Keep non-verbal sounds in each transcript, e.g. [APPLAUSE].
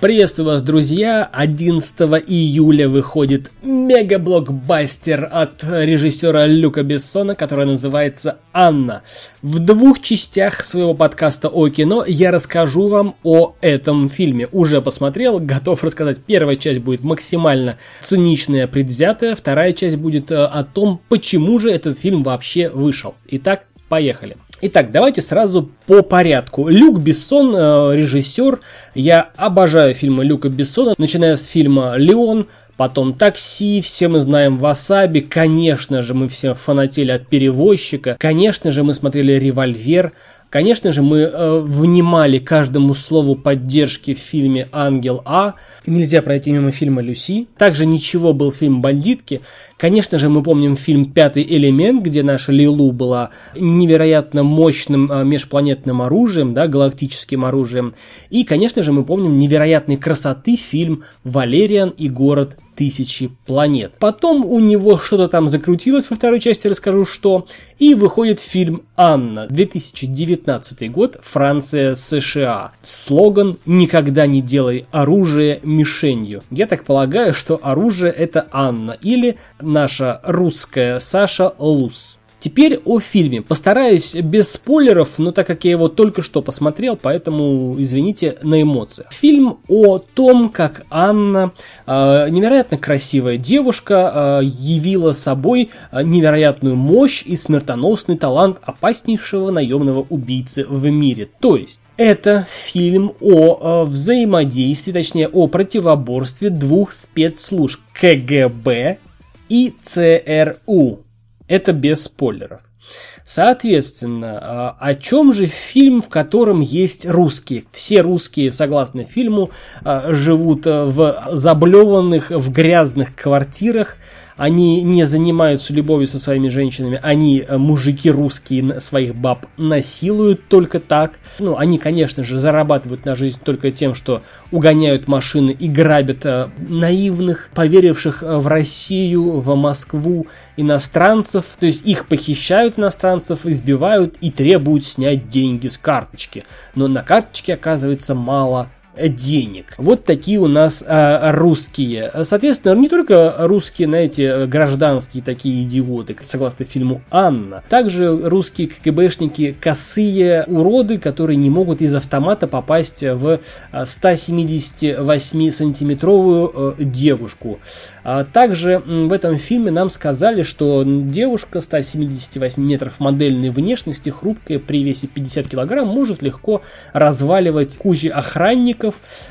Приветствую вас, друзья! 11 июля выходит мега-блокбастер от режиссера Люка Бессона, который называется «Анна». В двух частях своего подкаста о кино я расскажу вам о этом фильме. Уже посмотрел, готов рассказать. Первая часть будет максимально циничная, предвзятая. Вторая часть будет э, о том, почему же этот фильм вообще вышел. Итак, поехали. Итак, давайте сразу по порядку. Люк Бессон, э, режиссер. Я обожаю фильмы Люка Бессона, начиная с фильма «Леон», потом «Такси», все мы знаем «Васаби», конечно же, мы все фанатели от «Перевозчика», конечно же, мы смотрели «Револьвер», Конечно же, мы э, внимали каждому слову поддержки в фильме «Ангел А». Нельзя пройти мимо фильма «Люси». Также «Ничего» был фильм «Бандитки». Конечно же, мы помним фильм «Пятый элемент», где наша Лилу была невероятно мощным э, межпланетным оружием, да, галактическим оружием. И, конечно же, мы помним невероятной красоты фильм «Валериан и город тысячи планет. Потом у него что-то там закрутилось во второй части, расскажу что. И выходит фильм «Анна», 2019 год, Франция, США. Слоган «Никогда не делай оружие мишенью». Я так полагаю, что оружие это Анна или наша русская Саша Лус. Теперь о фильме. Постараюсь без спойлеров, но так как я его только что посмотрел, поэтому извините на эмоциях. Фильм о том, как Анна, э, невероятно красивая девушка, э, явила собой невероятную мощь и смертоносный талант опаснейшего наемного убийцы в мире. То есть это фильм о э, взаимодействии, точнее о противоборстве двух спецслужб КГБ и ЦРУ. Это без спойлеров. Соответственно, а, о чем же фильм, в котором есть русские? Все русские, согласно фильму, а, живут в заблеванных, в грязных квартирах, они не занимаются любовью со своими женщинами, они, э, мужики русские, своих баб насилуют только так. Ну, они, конечно же, зарабатывают на жизнь только тем, что угоняют машины и грабят э, наивных, поверивших э, в Россию, в Москву иностранцев, то есть их похищают иностранцев, избивают и требуют снять деньги с карточки. Но на карточке оказывается мало денег. Вот такие у нас а, русские. Соответственно, не только русские, знаете, гражданские такие идиоты, согласно фильму «Анна». Также русские КГБшники косые уроды, которые не могут из автомата попасть в 178-сантиметровую э, девушку. А также в этом фильме нам сказали, что девушка 178 метров модельной внешности, хрупкая при весе 50 килограмм, может легко разваливать кучи охранников.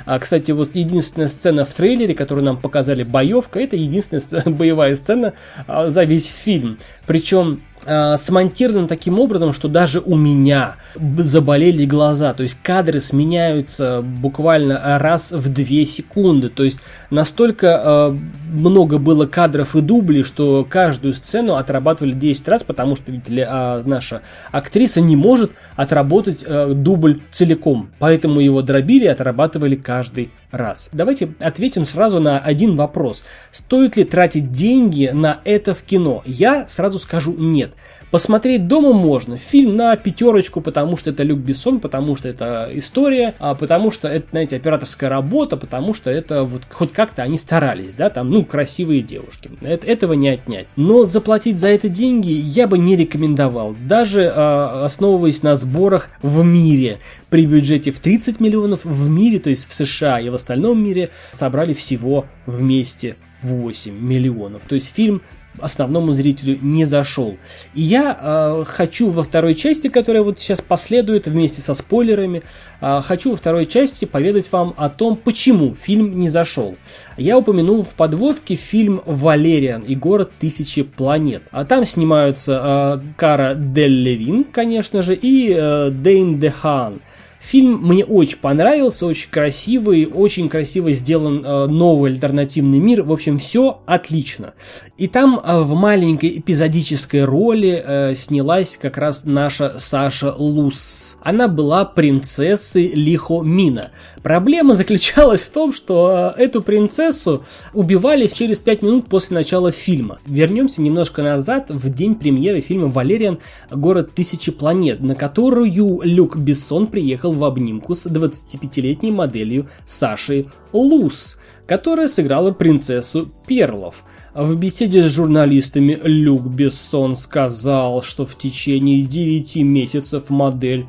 А, кстати, вот единственная сцена в трейлере, которую нам показали, боевка, это единственная [LAUGHS] боевая сцена а, за весь фильм. Причем э, смонтирован таким образом, что даже у меня заболели глаза. То есть кадры сменяются буквально раз в 2 секунды. То есть настолько э, много было кадров и дублей, что каждую сцену отрабатывали 10 раз, потому что видите э, наша актриса не может отработать э, дубль целиком. Поэтому его дробили и отрабатывали каждый раз. Давайте ответим сразу на один вопрос. Стоит ли тратить деньги на это в кино? Я сразу скажу нет. Посмотреть дома можно. Фильм на пятерочку, потому что это Люк Бессон, потому что это история, а потому что это, знаете, операторская работа, потому что это вот хоть как-то они старались, да, там, ну, красивые девушки. Это, этого не отнять. Но заплатить за это деньги я бы не рекомендовал. Даже э, основываясь на сборах в мире. При бюджете в 30 миллионов в мире, то есть в США и в остальном мире, собрали всего вместе 8 миллионов. То есть фильм основному зрителю не зашел. И я э, хочу во второй части, которая вот сейчас последует вместе со спойлерами, э, хочу во второй части поведать вам о том, почему фильм не зашел. Я упомянул в подводке фильм «Валериан и город тысячи планет». А там снимаются э, Кара Дель конечно же, и э, Дейн Дехан. Фильм мне очень понравился, очень красивый, очень красиво сделан э, новый альтернативный мир. В общем, все отлично. И там э, в маленькой эпизодической роли э, снялась как раз наша Саша Лус. Она была принцессой Лихо Мина. Проблема заключалась в том, что э, эту принцессу убивали через 5 минут после начала фильма. Вернемся немножко назад, в день премьеры фильма «Валериан. Город тысячи планет», на которую Люк Бессон приехал поехал в обнимку с 25-летней моделью Сашей Лус, которая сыграла принцессу Перлов. В беседе с журналистами Люк Бессон сказал, что в течение 9 месяцев модель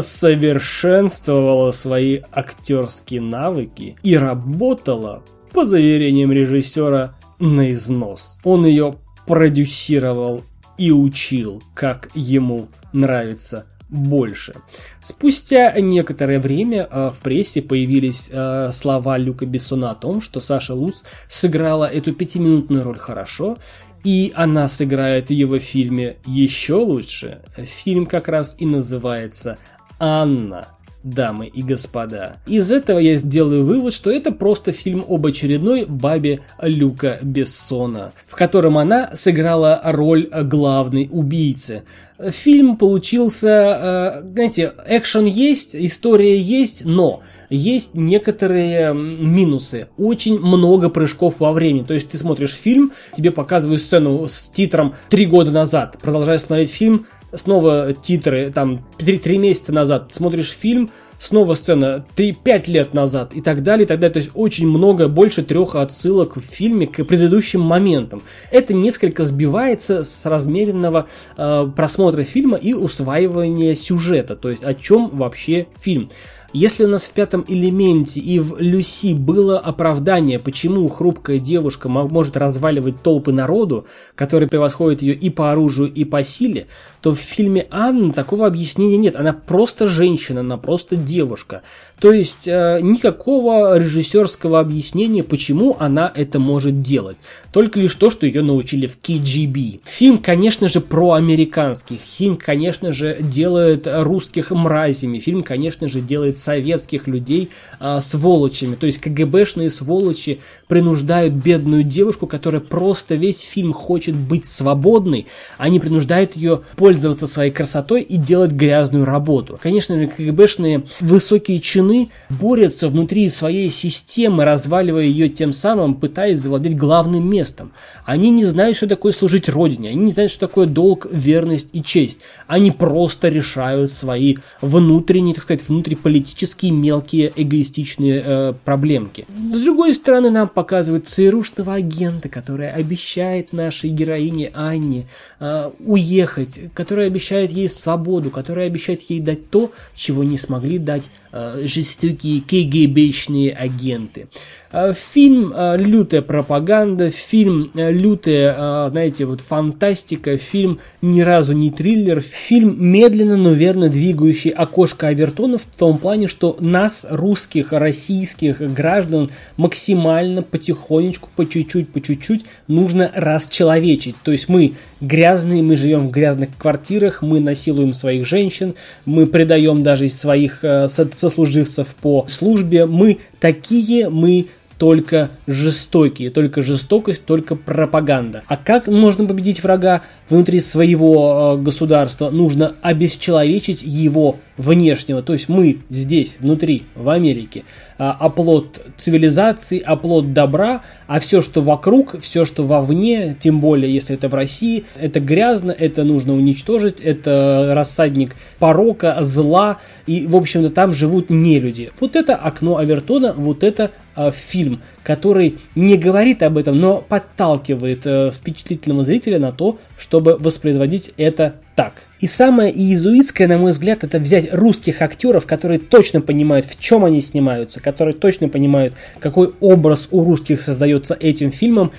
совершенствовала свои актерские навыки и работала, по заверениям режиссера, на износ. Он ее продюсировал и учил, как ему нравится больше. Спустя некоторое время э, в прессе появились э, слова Люка Бессона о том, что Саша Луц сыграла эту пятиминутную роль хорошо, и она сыграет в его фильме еще лучше. Фильм как раз и называется «Анна» дамы и господа. Из этого я сделаю вывод, что это просто фильм об очередной бабе Люка Бессона, в котором она сыграла роль главной убийцы. Фильм получился, э, знаете, экшен есть, история есть, но есть некоторые минусы. Очень много прыжков во времени. То есть ты смотришь фильм, тебе показывают сцену с титром «Три года назад», продолжаешь смотреть фильм, снова титры, там, три, три месяца назад смотришь фильм, снова сцена, ты пять лет назад и так далее, и так далее. То есть очень много, больше трех отсылок в фильме к предыдущим моментам. Это несколько сбивается с размеренного э, просмотра фильма и усваивания сюжета, то есть о чем вообще фильм. Если у нас в пятом элементе и в Люси было оправдание, почему хрупкая девушка может разваливать толпы народу, которые превосходят ее и по оружию, и по силе, то в фильме Анна такого объяснения нет. Она просто женщина, она просто девушка. То есть э, никакого режиссерского объяснения, почему она это может делать. Только лишь то, что ее научили в KGB. Фильм, конечно же, про американских. Фильм, конечно же, делает русских мразями. Фильм, конечно же, делает советских людей э, сволочами. То есть КГБшные сволочи принуждают бедную девушку, которая просто весь фильм хочет быть свободной. Они принуждают ее пользоваться своей красотой и делать грязную работу. Конечно же, КГБшные высокие чины борются внутри своей системы, разваливая ее тем самым, пытаясь завладеть главным местом. Они не знают, что такое служить Родине, они не знают, что такое долг, верность и честь. Они просто решают свои внутренние, так сказать, внутриполитические мелкие эгоистичные э, проблемки. С другой стороны, нам показывают ЦРУшного агента, который обещает нашей героине Анне э, уехать, который обещает ей свободу, который обещает ей дать то, чего не смогли дать Э, жестокие КГБшные агенты. Э, фильм э, лютая пропаганда, фильм лютая, знаете, вот фантастика, фильм ни разу не триллер, фильм медленно, но верно двигающий окошко Авертона в том плане, что нас, русских, российских граждан, максимально потихонечку, по чуть-чуть, по чуть-чуть нужно расчеловечить. То есть мы грязные, мы живем в грязных квартирах, мы насилуем своих женщин, мы предаем даже своих сослуживцев по службе, мы такие, мы только жестокие, только жестокость, только пропаганда. А как можно победить врага внутри своего э, государства? Нужно обесчеловечить его внешнего. То есть мы здесь, внутри, в Америке, э, оплот цивилизации, оплот добра, а все, что вокруг, все, что вовне, тем более, если это в России, это грязно, это нужно уничтожить, это рассадник порока, зла, и, в общем-то, там живут не люди. Вот это окно Авертона, вот это э, фильм, который не говорит об этом, но подталкивает э, впечатлительного зрителя на то, чтобы воспроизводить это так. И самое иезуитское, на мой взгляд, это взять русских актеров, которые точно понимают, в чем они снимаются, которые точно понимают, какой образ у русских создается этим фильмом,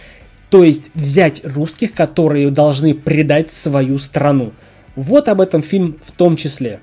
то есть взять русских, которые должны предать свою страну. Вот об этом фильм в том числе.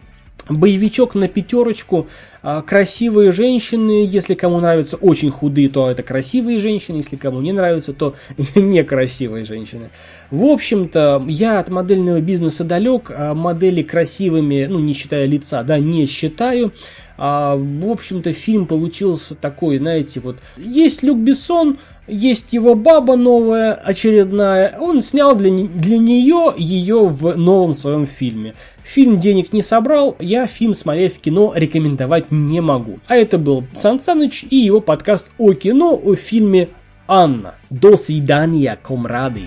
Боевичок на пятерочку, а, красивые женщины, если кому нравятся очень худые, то это красивые женщины, если кому не нравятся, то [LAUGHS] некрасивые женщины. В общем-то, я от модельного бизнеса далек, а модели красивыми, ну не считая лица, да, не считаю. А, в общем-то, фильм получился такой, знаете, вот есть Люк Бессон, есть его баба новая, очередная. Он снял для, для нее ее в новом своем фильме. Фильм денег не собрал, я фильм смотреть в кино рекомендовать не могу. А это был Сан Саныч и его подкаст о кино о фильме «Анна». До свидания, комрады!